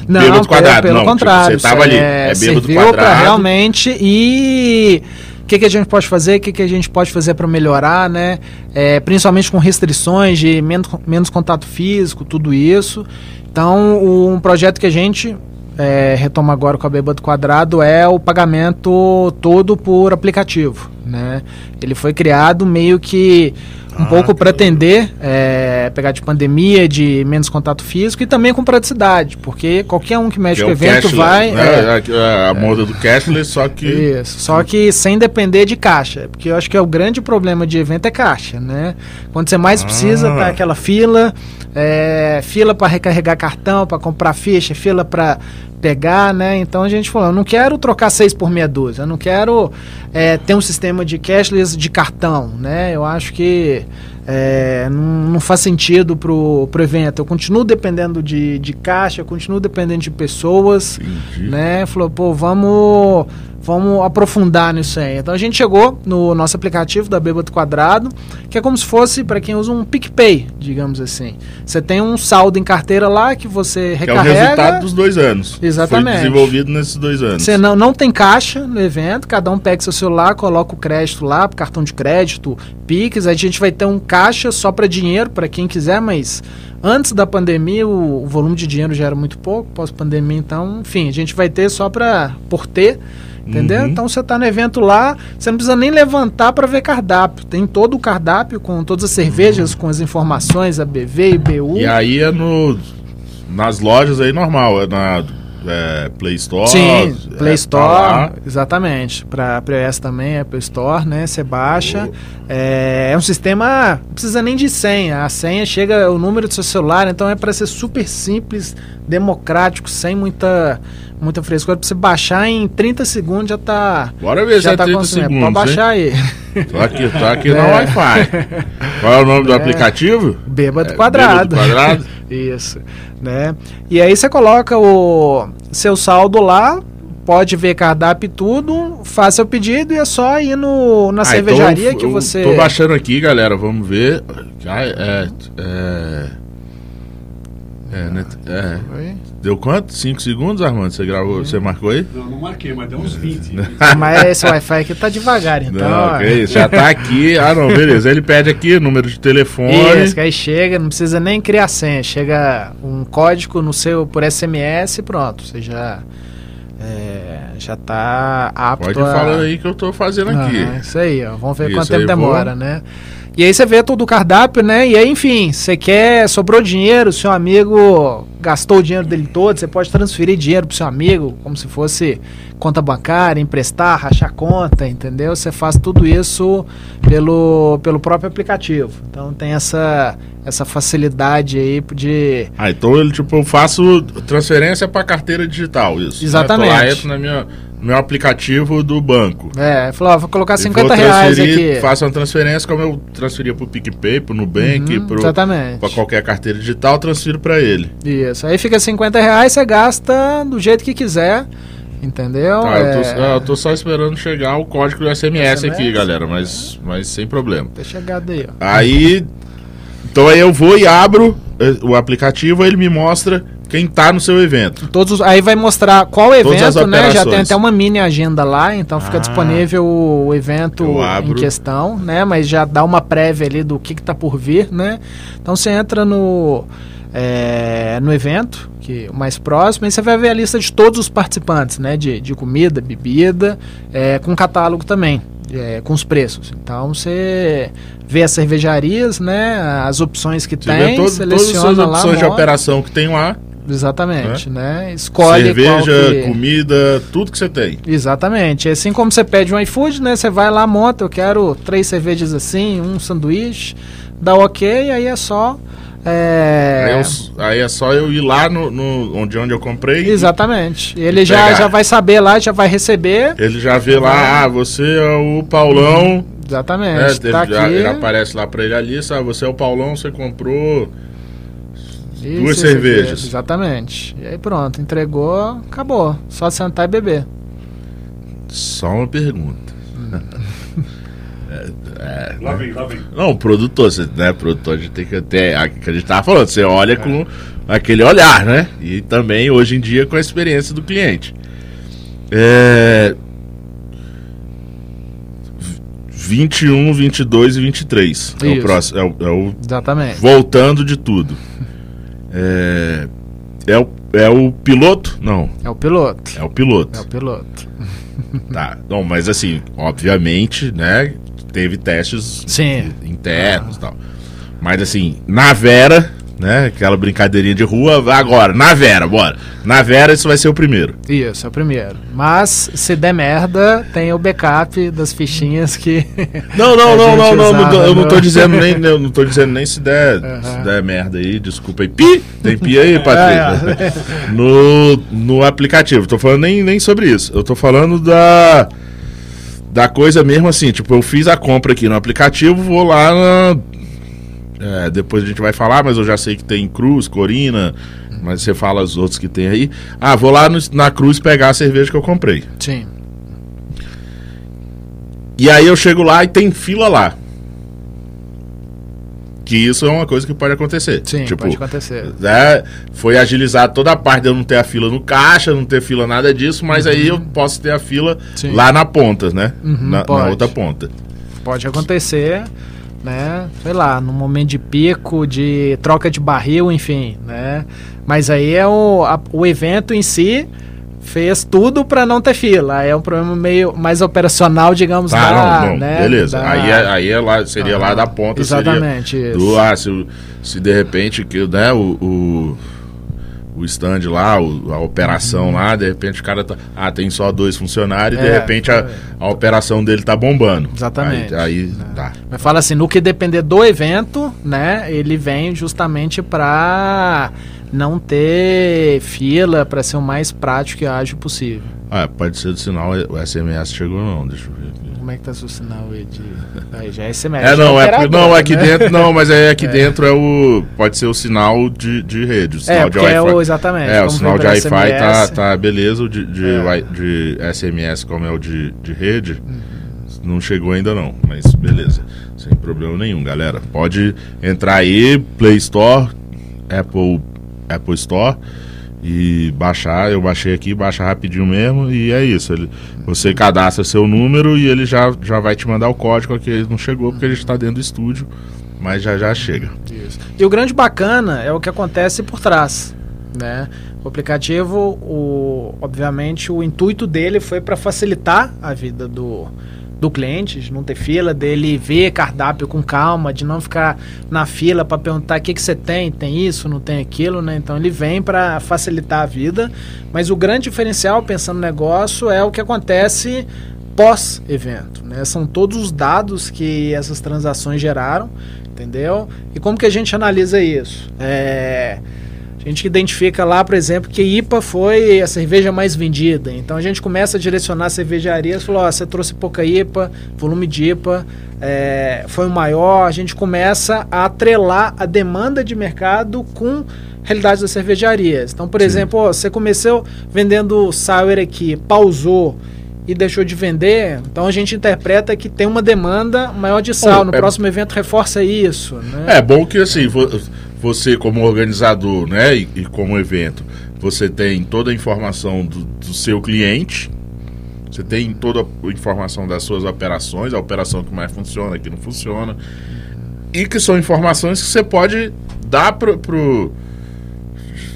Não, bêbado pelo- quadrado. Pelo Não, tipo, contrário. você tava ali, é, é bêbado quadrado. realmente e o que, que a gente pode fazer, o que, que a gente pode fazer para melhorar, né? É, principalmente com restrições de menos, menos contato físico, tudo isso. Então, um projeto que a gente é, retoma agora com a Bêbado Quadrado é o pagamento todo por aplicativo, né? Ele foi criado meio que um Ah, pouco para atender, é, pegar de pandemia, de menos contato físico e também com praticidade, porque qualquer um que mexe Que é com o o evento cashless, vai. né? é, a, a moda do cashless, só que. isso. Só que sem depender de caixa. Porque eu acho que é o grande problema de evento é caixa, né? Quando você mais precisa, Ah. tá aquela fila, é, fila para recarregar cartão, para comprar ficha, fila para pegar, né? Então a gente falou, eu não quero trocar seis por meia dúzia, eu não quero é, ter um sistema de cashless de cartão, né? Eu acho que é, não, não faz sentido pro, pro evento. Eu continuo dependendo de, de caixa, eu continuo dependendo de pessoas Entendi. né? Falou, pô, vamos, vamos aprofundar nisso aí. Então a gente chegou no nosso aplicativo da Bêbado Quadrado, que é como se fosse para quem usa um PicPay, digamos assim. Você tem um saldo em carteira lá que você Que é o recarrega. resultado dos dois anos. Exatamente. Foi desenvolvido nesses dois anos. Você não, não tem caixa no evento, cada um pega seu celular, coloca o crédito lá, cartão de crédito, Pix, a gente vai ter um caixa só para dinheiro, para quem quiser, mas antes da pandemia o, o volume de dinheiro já era muito pouco, pós-pandemia, então, enfim, a gente vai ter só para por ter, entendeu? Uhum. Então você tá no evento lá, você não precisa nem levantar para ver cardápio, tem todo o cardápio com todas as cervejas, com as informações, a BV e BU. E aí é no, nas lojas aí normal, é na é, Play Store. Sim, é, Play tá Store, exatamente. Para iOS também, Apple Store, né? Você baixa. É, é um sistema, não precisa nem de senha. A senha chega o número do seu celular, então é para ser super simples, democrático, sem muita muita frescura. Para você baixar em 30 segundos já tá Bora ver se já é tá 30 consumindo. segundos. Pode baixar aí. hein? Tô aqui, tô aqui no É. Wi-Fi. Qual é o nome do É. aplicativo? Bêbado É, quadrado. Bêbado quadrado. Isso, né? E aí você coloca o seu saldo lá, pode ver cardápio e tudo, faz seu pedido e é só ir no, na Ah, cervejaria então que eu você. Tô baixando aqui, galera. Vamos ver. É, é, é, né, é. Deu quanto? 5 segundos, Armando? Você gravou? Você marcou aí? Não, não marquei, mas deu uns 20. Mas esse Wi-Fi aqui tá devagar, então. não, que isso, já tá aqui. Ah, não, beleza. Ele pede aqui número de telefone. Isso, que aí chega, não precisa nem criar senha, chega um código no seu por SMS e pronto, você já é, já tá apto Pode a... falar aí que eu tô fazendo aqui. Ah, isso aí, ó. Vamos ver Isso quanto tempo demora, vou- né? E aí você vê todo o cardápio, né? E aí, enfim, você quer, sobrou dinheiro, seu amigo gastou o dinheiro dele todo, você pode transferir dinheiro pro seu amigo, como se fosse conta bancária, emprestar, rachar conta, entendeu? Você faz tudo isso pelo, pelo próprio aplicativo. Então tem essa, essa facilidade aí de. Ah, então ele, tipo, eu faço transferência pra carteira digital, isso. né? Exatamente. Tô lá, entro na minha, meu aplicativo do banco. É, falou, ó, vou colocar E 50 vou reais aqui. Faço uma transferência como eu transferia pro PicPay, pro Nubank, Uhum, pro, exatamente. pra qualquer carteira digital, eu transfiro pra ele. Isso. Aí fica 50 reais, você gasta do jeito que quiser. Entendeu? Tá, eu, tô, É, eu tô só esperando chegar o código do SMS, aqui, SMS? galera, mas, mas sem problema. Ter chegado aí, ó. Aí. Então aí eu vou e abro eh, o aplicativo, ele me mostra quem tá no seu evento. Todos os- aí vai mostrar qual evento, né? Já tem até uma mini agenda lá, então fica Ah. disponível o evento em questão, né? Mas já dá uma prévia ali do que, que tá por vir, né? Então você entra no, é, no evento, que o mais próximo, e você vai ver a lista de todos os participantes, né? De, de comida, bebida, é, com catálogo também. é, com os preços. Então você vê as cervejarias, né? As opções que Você vê tem, todo- todas as seleciona lá. opções de operação que tem lá. Exatamente, né? Escolhe cerveja, que... comida, tudo que você tem. Exatamente. Assim como você pede um iFood, né? Você vai lá, monta, eu quero três cervejas assim, um sanduíche, dá ok, aí é só. é, Aí, eu- aí é só eu ir lá no, no- onde, onde eu comprei. Exatamente. Ele já, pegar. já vai saber lá, já vai receber. Ele já vê lá, ah, você é o Paulão. Exatamente. É, tá já, aqui. já aparece lá pra ele ali, sabe? Você é o Paulão, você comprou. Isso, duas isso, cervejas. isso, Exatamente. E aí pronto, entregou, acabou. Só sentar e beber. Só uma pergunta. Lá vem, lá vem. Não, o produtor, você, né? Produtor, a gente tem que ter. A, que a gente tava falando, você olha com aquele olhar, né? E também, hoje em dia, com a experiência do cliente. É. 21, 22 e 23. É o Isso. próximo. É o, é o Exatamente. voltando de tudo. É. É o, é o piloto? Não, É o piloto. é o piloto. É o piloto. Tá. Não, mas assim, obviamente, né? Teve testes Sim. internos e tal. Mas assim, na Vera, né? Aquela brincadeirinha de rua, agora, na Vera, bora. Na Vera, isso vai ser o primeiro. Isso, é o primeiro. Mas se der merda, tem o backup das fichinhas que. Não, não, não, não, não, não eu não tô dizendo nem, eu não tô dizendo nem se der, Aham. se der merda aí, desculpa aí. Pi! Tem pi aí, É, Patrícia? No, no aplicativo. Tô falando nem, nem sobre isso. Eu tô falando da da coisa mesmo assim, tipo, eu fiz a compra aqui no aplicativo, vou lá na é, depois a gente vai falar, mas eu já sei que tem Cruz, Corina, mas você fala os outros que tem aí. Ah, vou lá no- na Cruz pegar a cerveja que eu comprei. Sim. E aí eu chego lá e tem fila lá. Que isso é uma coisa que pode acontecer. Sim, tipo, pode acontecer. né, foi agilizado toda a parte de eu não ter a fila no caixa, não ter fila nada disso, mas aí eu posso ter a fila Sim. lá na ponta, né? Uhum, na, na outra ponta. Pode acontecer, né? Sei lá, num momento de pico, de troca de barril, enfim, né? Mas aí é o, a- o evento em si fez tudo para não ter fila. Aí É um problema meio mais operacional, digamos, Tá, da, não, não, né? beleza. da- Aí, é, aí é lá, seria lá da ponta, Exatamente, seria isso. do, ah, se, se de repente que, né, o, o- o stand lá, o- a operação lá, de repente o cara tá. Ah, tem só dois funcionários e de É, repente a, a operação dele tá bombando. Exatamente. Aí, aí dá. Mas fala assim, no que depender do evento, né, ele vem justamente para não ter fila, para ser o mais prático e ágil possível. Ah, pode ser do sinal, o SMS chegou não, deixa eu ver. Como é que tá seu sinal aí de... Aí já é SMS. É, não, é, não, aqui né? dentro, não, mas é aqui dentro é o. Pode ser o sinal de, de rede, o sinal É, de porque é Wi-Fi. o, exatamente. É, o sinal de pelo Wi-Fi tá, tá beleza, o de, de, É. De SMS, como é o de, de rede, Uhum. não chegou ainda não, mas beleza, sem problema nenhum, galera. Pode entrar aí, Play Store, Apple, Apple Store e baixar. Eu baixei aqui, baixa rapidinho mesmo e é isso. Ele, você cadastra seu número e ele já, já vai te mandar o código que ele não chegou porque ele está dentro do estúdio, mas já já chega. Isso. E o grande bacana é o que acontece por trás, né? O aplicativo, o, obviamente, o intuito dele foi para facilitar a vida do, do cliente, de não ter fila, dele ver cardápio com calma, de não ficar na fila para perguntar o que, que você tem, tem isso, não tem aquilo, né? Então ele vem para facilitar a vida, mas o grande diferencial, pensando no negócio, é o que acontece pós-evento, né? São todos os dados que essas transações geraram, entendeu? E como que a gente analisa isso? É, a gente identifica lá, por exemplo, que IPA foi a cerveja mais vendida. Então a gente começa a direcionar cervejarias, falou, ó, você trouxe pouca IPA, volume de IPA é, foi o maior. A gente começa a atrelar a demanda de mercado com realidades das cervejarias. Então, por Sim. exemplo, ó, você começou vendendo sour aqui, pausou e deixou de vender, então a gente interpreta que tem uma demanda maior de sal. Bom, no é- próximo evento reforça isso. Né? É bom que assim, vo- você como organizador, né, e, e como evento, você tem toda a informação do, do seu cliente, você tem toda a informação das suas operações, a operação que mais funciona, que não funciona, e que são informações que você pode dar pro, pro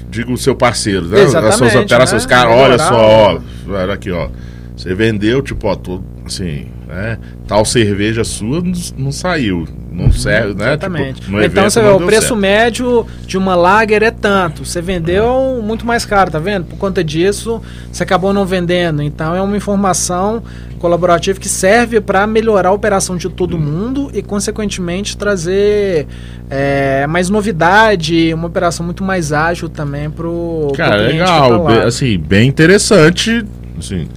digo, o seu parceiro, né? As suas Exatamente, operações, né? cara, olha só, ó, olha aqui, ó. Você vendeu, tipo, ó, tô, assim, né? Tal cerveja sua não, saiu. Não serve, né? Exatamente. Tipo, então você vê, o preço certo. médio de uma lager é tanto. Você vendeu muito mais caro, tá vendo? Por conta disso, você acabou não vendendo. Então é uma informação colaborativa que serve para melhorar a operação de todo Hum. mundo e, consequentemente, trazer é, mais novidade, uma operação muito mais ágil também pro, pro Cara, que legal. tá bem- assim, bem interessante. Assim,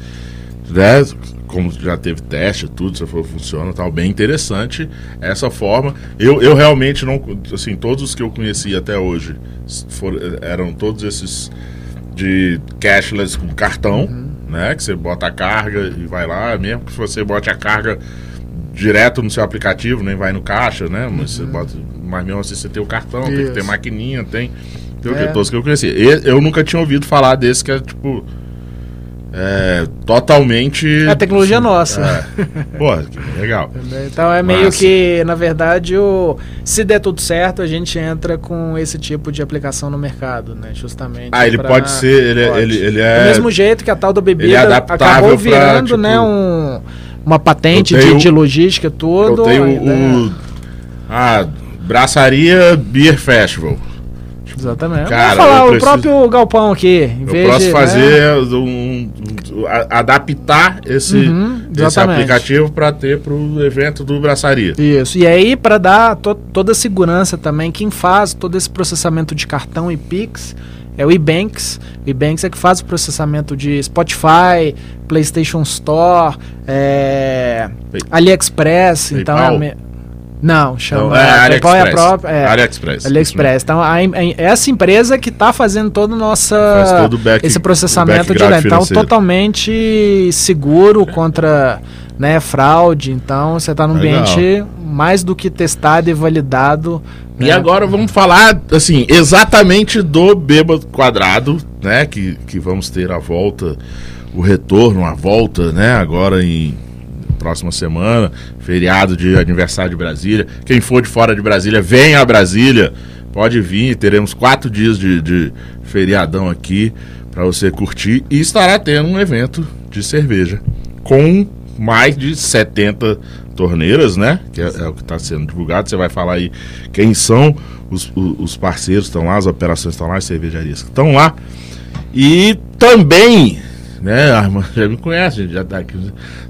né? Como já teve teste, tudo, se for funciona, tal, bem interessante essa forma. Eu, eu realmente não, assim, todos os que eu conheci até hoje foram, eram todos esses de cashless com cartão, Uhum. né? Que você bota a carga e vai lá, mesmo que você bote a carga direto no seu aplicativo, nem vai no caixa, né? Mas você bota, mas mesmo assim você tem o cartão, tem que ter Uhum. Isso. maquininha, tem, tem o É. que, todos que eu conheci. E- eu nunca tinha ouvido falar desse que é tipo é, totalmente É a tecnologia nossa. É. Que legal. Então é meio Massa. que, na verdade, o, se der tudo certo, a gente entra com esse tipo de aplicação no mercado, né? Justamente. Ah, ele pra- pode ser, ele, pode. ele, ele Do é mesmo jeito que a tal da ele é bebida adaptável acabou pra, virando, tipo, né, um, uma patente tenho- de, de logística tudo. Eu tenho né? o. A Braçaria Beer Festival. Exatamente. Cara, Vamos falar eu o preciso- próprio galpão aqui. Em Eu vez posso de, né? fazer um, um- a- adaptar esse, Uhum, esse aplicativo para ter para o evento do Braçaria. Isso. E aí, para dar to- toda a segurança também, quem faz todo esse processamento de cartão e Pix é o Ebanks. O Ebanks é que faz o processamento de Spotify, PlayStation Store, é, AliExpress. Então é PayPal? Não, chama. Então, é, PayPal é a AliExpress. própria. É, AliExpress. AliExpress. Então, a, a- essa empresa que está fazendo todo o nossa Faz todo back- esse processamento lá. Então, totalmente seguro contra né, fraude. Então, você está num Legal. ambiente mais do que testado e validado. E né? agora vamos falar, assim, exatamente do Bêbado Quadrado, né? Que, que vamos ter a volta, o retorno, a volta, né? Agora em próxima semana, feriado de aniversário de Brasília. Quem for de fora de Brasília, venha a Brasília. Pode vir, teremos quatro dias de, de feriadão aqui para você curtir. E estará tendo um evento de cerveja com mais de 70 torneiras, né? Que é, é o que está sendo divulgado. Você vai falar aí quem são os, os parceiros estão lá, as operações estão lá, as cervejarias estão lá. E também, né, a irmã já me conhece, a gente já tá aqui,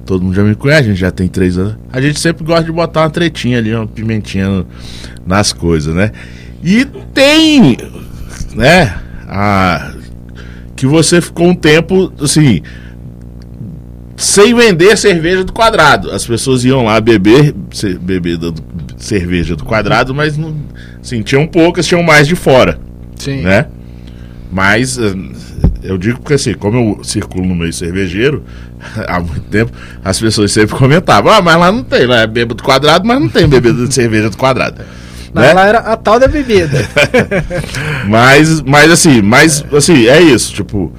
todo mundo já me conhece, a gente já tem três anos. A gente sempre gosta de botar uma tretinha ali, uma pimentinha nas coisas, né? E tem, né, a, que você ficou um tempo, assim, sem vender cerveja do quadrado. As pessoas iam lá beber, beber do, cerveja do quadrado, mas não, assim, tinham poucas, tinham mais de fora. Sim. Né? Mas eu digo porque assim, como eu circulo no meio cervejeiro há muito tempo, as pessoas sempre comentavam, ah, mas lá não tem, lá é bebida do quadrado, mas não tem bebida de cerveja do quadrado. Mas né? lá era a tal da bebida. mas, mas assim, mas assim, é isso, tipo,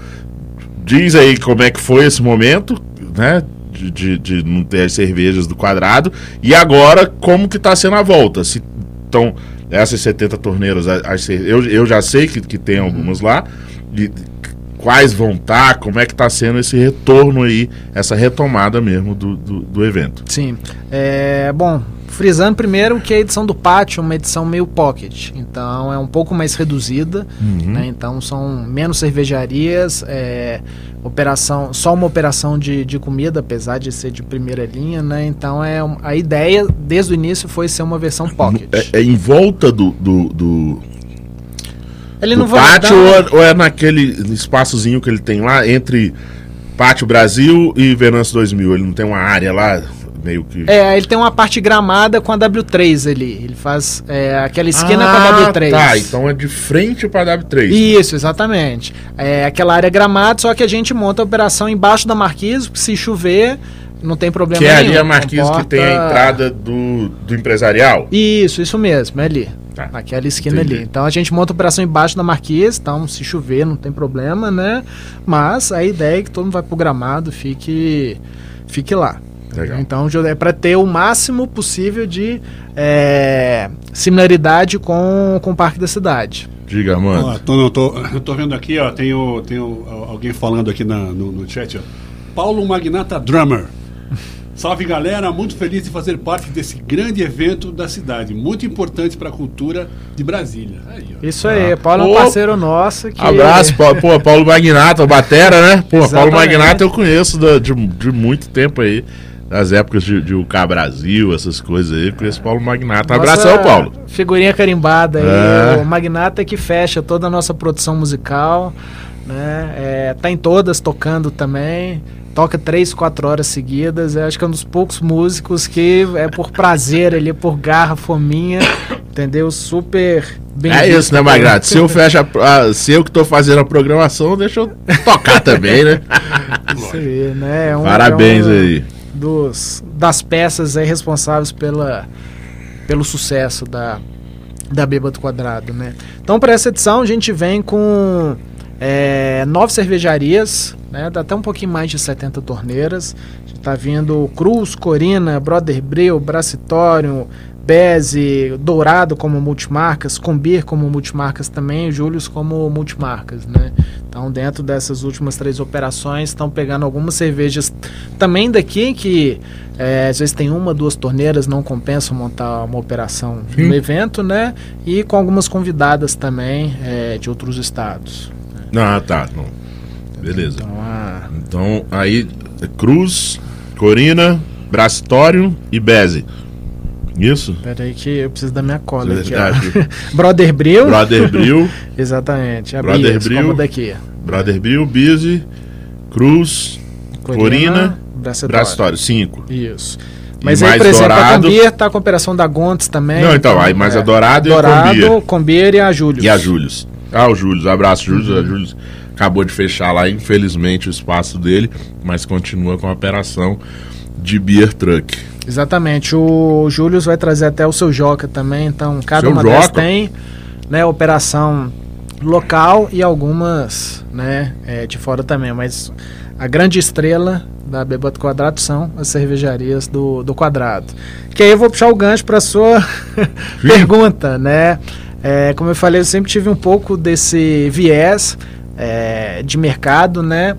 diz aí como é que foi esse momento, né? De, de, de não ter as cervejas do quadrado. E agora, como que tá sendo a volta? Se estão essas 70 torneiras, as, eu, eu já sei que, que tem algumas lá. E, quais vão estar, tá, como é que está sendo esse retorno aí, essa retomada mesmo do, do, do evento. Sim. É, bom, Frisando primeiro que a edição do pátio é uma edição meio pocket, então é um pouco mais reduzida, uhum. né? então são menos cervejarias, é, operação, só uma operação de, de comida, apesar de ser de primeira linha, né? então é a ideia desde o início foi ser uma versão pocket. É, é em volta do, do, do... Ele não do pátio dar... ou é naquele espaçozinho que ele tem lá entre Pátio Brasil e Venâncio 2000? Ele não tem uma área lá meio que. É, ele tem uma parte gramada com a W3 ali. Ele faz é, aquela esquina ah, com a W3. Tá, então é de frente para a W3. Isso, exatamente. É aquela área gramada, só que a gente monta a operação embaixo da marquise, se chover. Não tem problema que nenhum. Que é ali a marquise comporta... que tem a entrada do, do empresarial? Isso, isso mesmo, é ali. Tá. Naquela esquina Entendi. ali. Então a gente monta a operação embaixo da marquise, então se chover não tem problema, né? Mas a ideia é que todo mundo vai pro gramado, fique, fique lá. Legal. Então é para ter o máximo possível de é, similaridade com, com o Parque da Cidade. Diga, mano. Ó, tô, tô, eu tô vendo aqui, ó, tem, o, tem o, alguém falando aqui na, no, no chat, ó. Paulo Magnata Drummer. Salve galera, muito feliz de fazer parte desse grande evento da cidade, muito importante para a cultura de Brasília. Aí, Isso aí, ah. Paulo é um parceiro nosso. Que... Abraço, Paulo, pô, Paulo Magnata, Batera, né? Pô, Paulo Magnata eu conheço de, de muito tempo aí das épocas de, de UK Brasil, essas coisas aí, com esse Paulo Magnata. Abração, Paulo. Figurinha carimbada aí, é. o Magnata que fecha toda a nossa produção musical, né? É, tá em todas tocando também. Toca três, quatro horas seguidas. Eu acho que é um dos poucos músicos que é por prazer ali, por garra, fominha, entendeu? Super bem. É isso, né, Magnata? Se eu fecho a, se eu que tô fazendo a programação, deixa eu tocar também, né? Isso aí, né? É um, Parabéns é um, aí dos, das peças aí responsáveis pela, pelo sucesso da, da Bêbado Quadrado, né? Então, para essa edição, a gente vem com é, nove cervejarias, né? Dá até um pouquinho mais de 70 torneiras. A gente tá vindo Cruz, Corina, Brother Breu, Bracitório, Beze, Dourado como multimarcas, Combir como multimarcas também, Július como multimarcas, né? Então, dentro dessas últimas três operações, estão pegando algumas cervejas também daqui que é, às vezes tem uma, duas torneiras, não compensa montar uma operação Sim. no evento, né? E com algumas convidadas também é, de outros estados. Ah, tá. Não. Beleza. Então, ah... então aí, Cruz, Corina, Bracitório e Beze. Isso? Pera aí que eu preciso da minha cola aqui. Brother Bril. Brother Bril. Exatamente. A Brother Bias, Bril. daqui. Brother Bril, Bise, Cruz, Corina, Bracitório. Cinco. Isso. Mas e aí, por exemplo, Dourado... a tá com a operação da Gontes também. Não, então, aí mais é, a Dourado, Dourado e a Combier. Combier e a Július. E a Július. Ah, o Július. Abraço, Július. Uhum. A Július acabou de fechar lá, infelizmente, o espaço dele, mas continua com a operação de Beer Truck. Exatamente. O Júlio vai trazer até o seu Joca também. Então, cada seu uma Joca. tem né, operação local e algumas né, é, de fora também. Mas a grande estrela da Bebota Quadrado são as cervejarias do, do Quadrado. Que aí eu vou puxar o gancho para sua pergunta, né? É, como eu falei, eu sempre tive um pouco desse viés é, de mercado, né?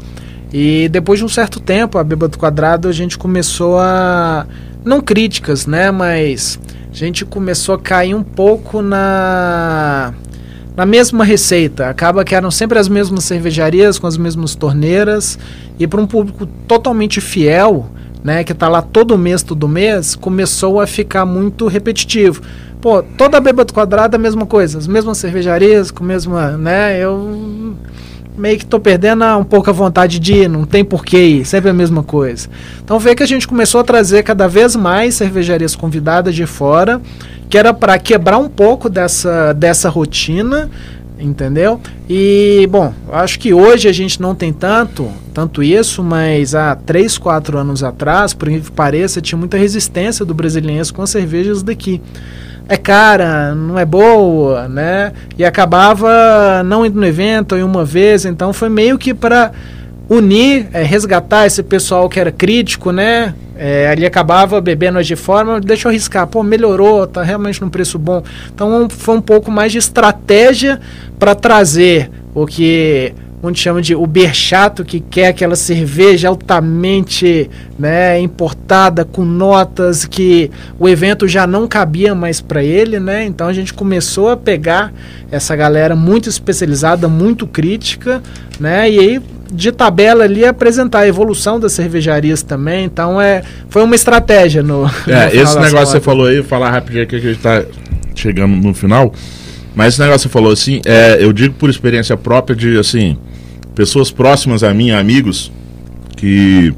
E depois de um certo tempo, a Bêbado Quadrado, a gente começou a. Não críticas, né? Mas a gente começou a cair um pouco na na mesma receita. Acaba que eram sempre as mesmas cervejarias com as mesmas torneiras e para um público totalmente fiel, né, que está lá todo mês, todo mês, começou a ficar muito repetitivo. Pô, toda bêbado quadrada a mesma coisa, as mesmas cervejarias, com a mesma, né, eu meio que tô perdendo um pouco a vontade de ir, não tem porquê ir, sempre a mesma coisa. Então vê que a gente começou a trazer cada vez mais cervejarias convidadas de fora, que era para quebrar um pouco dessa, dessa rotina, entendeu? E, bom, acho que hoje a gente não tem tanto, tanto isso, mas há 3, 4 anos atrás, por que pareça, tinha muita resistência do brasileiro com as cervejas daqui é cara, não é boa, né? E acabava não indo no evento em uma vez, então foi meio que para unir, é, resgatar esse pessoal que era crítico, né? É, ali acabava bebendo de forma, deixa eu arriscar, pô, melhorou, tá realmente num preço bom. Então foi um pouco mais de estratégia para trazer o que onde chama de Uber chato, que quer aquela cerveja altamente né, importada, com notas que o evento já não cabia mais para ele, né? Então a gente começou a pegar essa galera muito especializada, muito crítica, né? E aí de tabela ali apresentar a evolução das cervejarias também. Então é foi uma estratégia no. É, no esse negócio que você falou aí, falar rapidinho aqui que a gente está chegando no final. Mas esse negócio que você falou assim, é, eu digo por experiência própria de assim, pessoas próximas a mim, amigos, que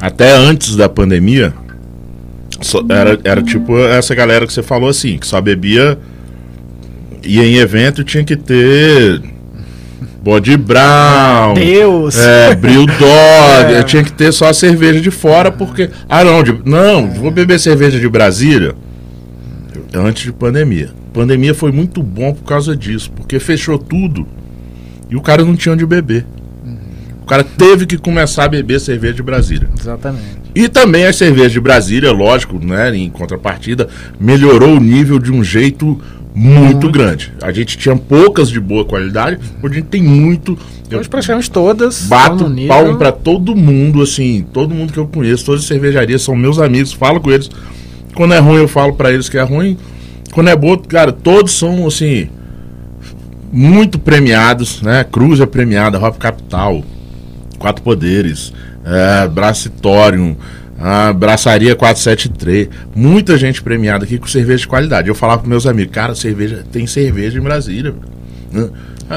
até antes da pandemia era, era tipo essa galera que você falou assim, que só bebia ia em evento tinha que ter body brown, Deus, é, Bril Dog, é. tinha que ter só a cerveja de fora porque ah não, de, não, vou beber cerveja de Brasília antes de pandemia. Pandemia foi muito bom por causa disso, porque fechou tudo. E o cara não tinha onde beber. O cara teve que começar a beber cerveja de Brasília. Exatamente. E também as cervejas de Brasília, lógico, né, em contrapartida, melhorou o nível de um jeito muito uhum. grande. A gente tinha poucas de boa qualidade, hoje a gente tem muito. Hoje praticamente todas. Bato palmo para todo mundo, assim, todo mundo que eu conheço, todas as cervejarias são meus amigos, falo com eles. Quando é ruim, eu falo para eles que é ruim. Quando é boa, cara, todos são assim muito premiados, né? Cruz é premiada, Hop Capital, Quatro Poderes, é, Bracitorium, a Braçaria 473, muita gente premiada aqui com cerveja de qualidade. Eu falava para meus amigos, cara, cerveja tem cerveja em Brasília.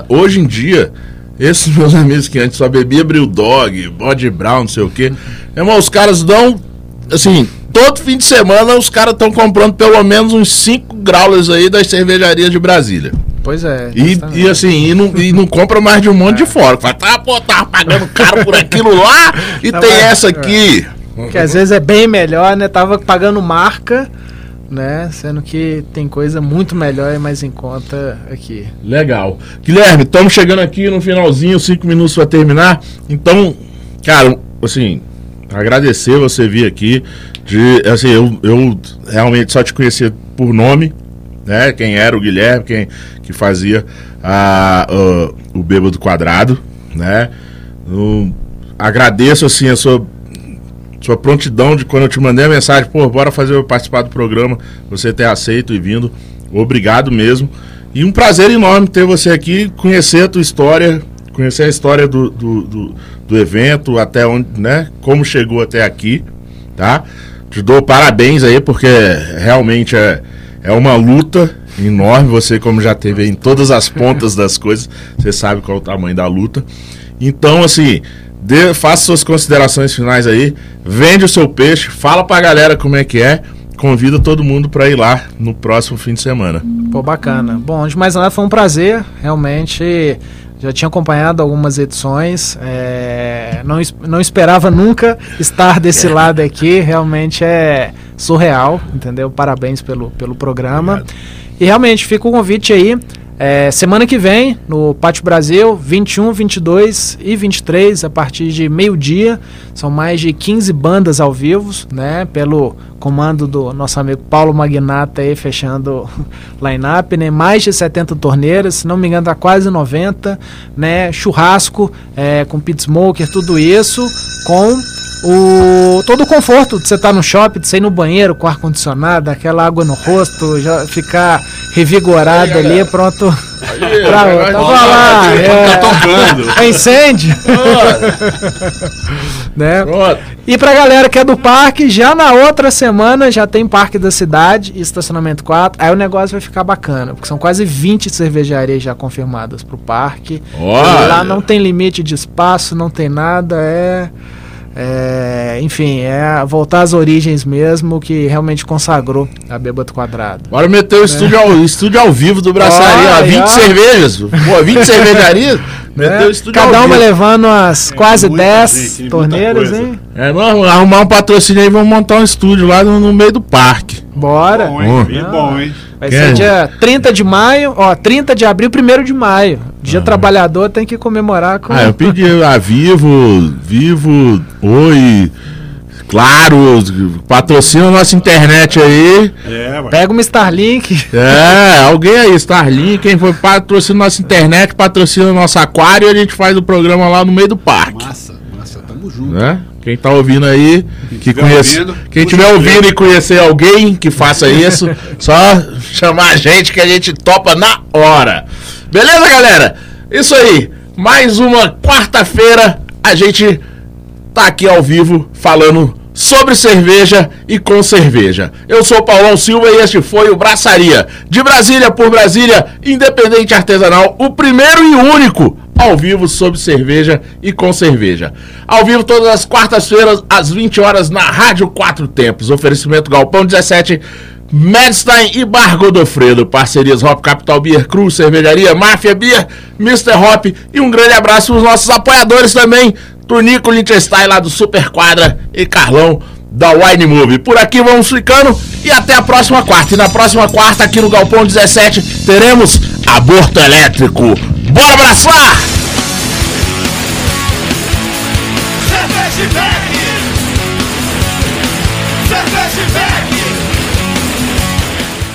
Hoje em dia, esses meus amigos que antes só bebia Brew Dog, Body Brown, não sei o quê, irmão, os caras dão, assim, todo fim de semana os caras estão comprando pelo menos uns 5 graus aí das cervejarias de Brasília. Pois é. E, e, assim, e não, e não compra mais de um monte é. de fora. Fala, tá, pô, tava pagando caro por aquilo lá e tem essa aqui. Que às vezes é bem melhor, né? Tava pagando marca, né? Sendo que tem coisa muito melhor e mais em conta aqui. Legal. Guilherme, estamos chegando aqui no finalzinho, cinco minutos para terminar. Então, cara, assim, agradecer você vir aqui. De, assim, eu, eu realmente só te conhecia por nome, né? Quem era o Guilherme, quem que fazia a, a o Bêbado Quadrado, né? Eu agradeço assim a sua sua prontidão de quando eu te mandei a mensagem, pô, bora fazer participar do programa, você ter aceito e vindo. Obrigado mesmo. E um prazer enorme ter você aqui, conhecer a tua história, conhecer a história do, do, do, do evento, até onde, né? Como chegou até aqui, tá? Te dou parabéns aí, porque realmente é, é uma luta enorme. Você, como já teve em todas as pontas das coisas, você sabe qual é o tamanho da luta. Então, assim, dê, faça suas considerações finais aí. Vende o seu peixe, fala pra galera como é que é. Convida todo mundo para ir lá no próximo fim de semana. Pô, bacana. Bom, de mais nada foi um prazer, realmente. Já tinha acompanhado algumas edições, é, não, não esperava nunca estar desse é. lado aqui, realmente é surreal, entendeu? Parabéns pelo, pelo programa. Obrigado. E realmente fica o convite aí. É, semana que vem, no Pátio Brasil, 21, 22 e 23, a partir de meio-dia. São mais de 15 bandas ao vivo, né? Pelo comando do nosso amigo Paulo Magnata aí, fechando line-up, né? Mais de 70 torneiras, se não me engano, tá quase 90, né? Churrasco, é, com pit smoker, tudo isso, com o todo o conforto de você estar no shopping, de você ir no banheiro com ar-condicionado, aquela água no rosto, já ficar revigorado Aí, ali, pronto Aí, pra outra. Vai lá, vai, é, tá tocando. é incêndio, né? Pronto. E pra galera que é do parque, já na outra semana já tem parque da cidade e estacionamento 4. Aí o negócio vai ficar bacana, porque são quase 20 cervejarias já confirmadas pro parque. Olha. Lá não tem limite de espaço, não tem nada, é. É, enfim, é voltar às origens mesmo, que realmente consagrou a Bêbado Quadrado. Bora meter o estúdio, ao, estúdio ao vivo do Braçaria. Olha, 20 ó. cervejas. Pô, 20 cervejarias. né? Meteu o estúdio Cada ao uma vivo. levando as quase muita 10 gente, muita torneiras, hein? É, nós arrumar um patrocínio aí, vamos montar um estúdio lá no, no meio do parque. Bora! Bom, hein? Bom. Hein? Vai Quer? ser dia 30 de maio, ó, 30 de abril, 1 de maio. Dia trabalhador tem que comemorar com. Ah, eu pedi a Vivo, Vivo, Oi, claro, patrocina a nossa internet aí. É. Pega uma Starlink. É, alguém aí, Starlink, quem foi patrocina nossa internet, patrocina nosso aquário e a gente faz o programa lá no meio do parque. Massa, massa, tamo junto. Né? Quem tá ouvindo aí, que tiver conhece, ouvindo, quem tiver ouvindo e conhecer alguém que faça isso, só chamar a gente que a gente topa na hora. Beleza, galera? Isso aí. Mais uma quarta-feira a gente tá aqui ao vivo falando sobre cerveja e com cerveja. Eu sou Paulão Silva e este foi o Braçaria. De Brasília por Brasília, independente artesanal, o primeiro e único ao vivo sobre cerveja e com cerveja. Ao vivo todas as quartas-feiras, às 20 horas, na Rádio Quatro Tempos. Oferecimento Galpão 17. Medstein e Bar Godofredo, parcerias Hop Capital Beer, Cruz, Cervejaria, Máfia Beer, Mr. Hop e um grande abraço para os nossos apoiadores também, Tunico Liechtenstein lá do Super Quadra e Carlão da Wine Move. Por aqui vamos ficando e até a próxima quarta. E na próxima quarta aqui no Galpão 17 teremos aborto elétrico. Bora abraçar! Cerveja!